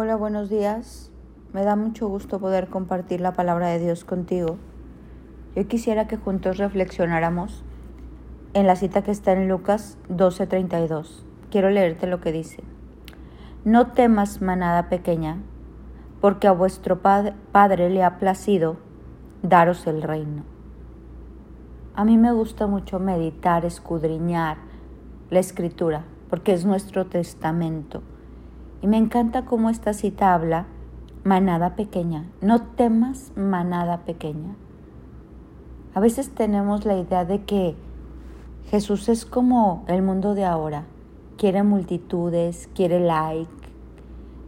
Hola, buenos días. Me da mucho gusto poder compartir la palabra de Dios contigo. Yo quisiera que juntos reflexionáramos en la cita que está en Lucas 12:32. Quiero leerte lo que dice. No temas, manada pequeña, porque a vuestro Padre le ha placido daros el reino. A mí me gusta mucho meditar, escudriñar la escritura, porque es nuestro testamento y me encanta cómo esta cita habla, manada pequeña, no temas manada pequeña. A veces tenemos la idea de que Jesús es como el mundo de ahora, quiere multitudes, quiere like,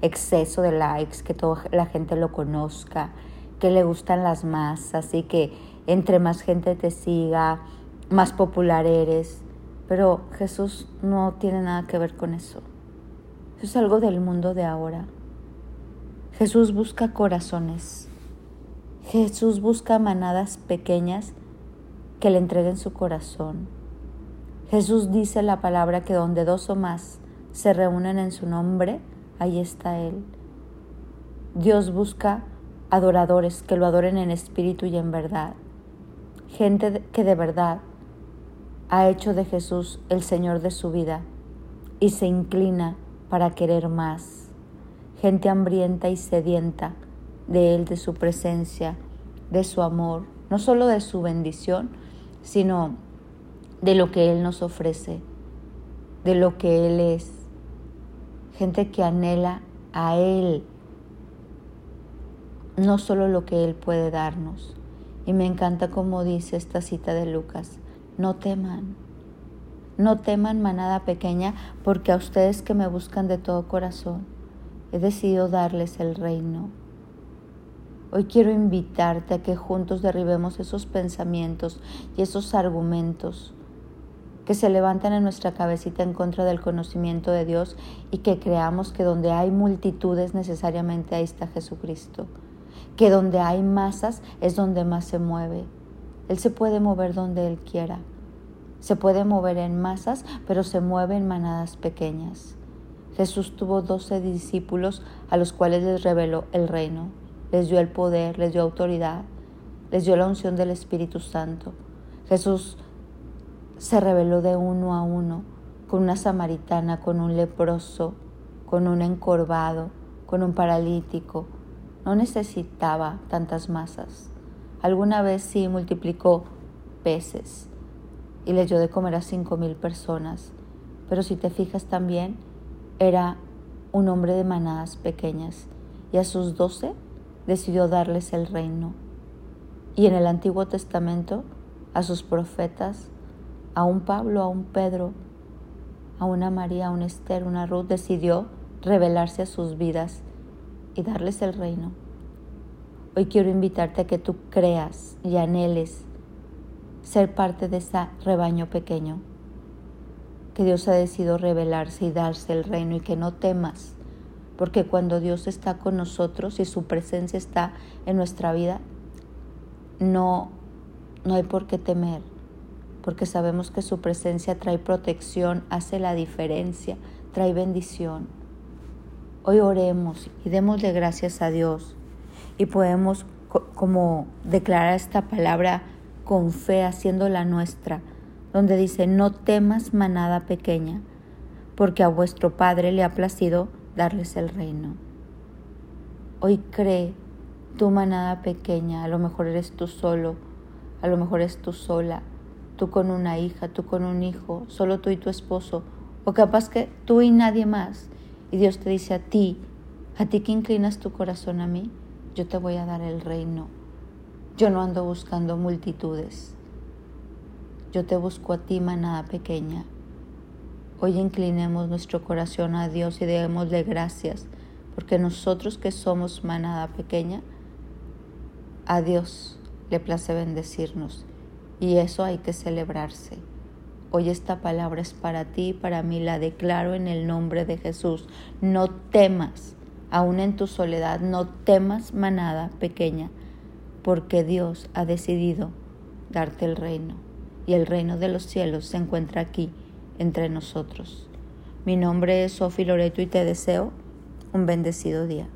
exceso de likes, que toda la gente lo conozca, que le gustan las masas y que entre más gente te siga, más popular eres. Pero Jesús no tiene nada que ver con eso. Es algo del mundo de ahora. Jesús busca corazones. Jesús busca manadas pequeñas que le entreguen su corazón. Jesús dice la palabra que donde dos o más se reúnen en su nombre, ahí está Él. Dios busca adoradores que lo adoren en espíritu y en verdad. Gente que de verdad ha hecho de Jesús el Señor de su vida y se inclina para querer más. Gente hambrienta y sedienta de Él, de su presencia, de su amor, no solo de su bendición, sino de lo que Él nos ofrece, de lo que Él es. Gente que anhela a Él, no solo lo que Él puede darnos. Y me encanta como dice esta cita de Lucas, no teman, no teman manada pequeña, porque a ustedes que me buscan de todo corazón, he decidido darles el reino. Hoy quiero invitarte a que juntos derribemos esos pensamientos y esos argumentos que se levantan en nuestra cabecita en contra del conocimiento de Dios y que creamos que donde hay multitudes necesariamente ahí está Jesucristo, que donde hay masas es donde más se mueve. Él se puede mover donde Él quiera. Se puede mover en masas, pero se mueve en manadas pequeñas. Jesús tuvo doce discípulos a los cuales les reveló el reino, les dio el poder, les dio autoridad, les dio la unción del Espíritu Santo. Jesús se reveló de uno a uno, con una samaritana, con un leproso, con un encorvado, con un paralítico. No necesitaba tantas masas. Alguna vez sí multiplicó peces, y les dio de comer a cinco mil personas. Pero si te fijas también, era un hombre de manadas pequeñas y a sus doce decidió darles el reino. Y en el Antiguo Testamento, a sus profetas, a un Pablo, a un Pedro, a una María, a un Esther, una Ruth, decidió revelarse a sus vidas y darles el reino. Hoy quiero invitarte a que tú creas y anheles ser parte de ese rebaño pequeño. Que Dios ha decidido revelarse y darse el reino y que no temas, porque cuando Dios está con nosotros y su presencia está en nuestra vida, no, no hay por qué temer, porque sabemos que su presencia trae protección, hace la diferencia, trae bendición. Hoy oremos y démosle gracias a Dios y podemos como declarar esta palabra con fe haciendo la nuestra, donde dice, no temas manada pequeña, porque a vuestro Padre le ha placido darles el reino. Hoy cree tu manada pequeña, a lo mejor eres tú solo, a lo mejor es tú sola, tú con una hija, tú con un hijo, solo tú y tu esposo, o capaz que tú y nadie más. Y Dios te dice a ti, a ti que inclinas tu corazón a mí, yo te voy a dar el reino yo no ando buscando multitudes. Yo te busco a ti, manada pequeña. Hoy inclinemos nuestro corazón a Dios y démosle gracias, porque nosotros que somos manada pequeña, a Dios le place bendecirnos y eso hay que celebrarse. Hoy esta palabra es para ti y para mí, la declaro en el nombre de Jesús. No temas, aún en tu soledad, no temas manada pequeña porque Dios ha decidido darte el reino y el reino de los cielos se encuentra aquí entre nosotros. Mi nombre es Sofi Loreto y te deseo un bendecido día.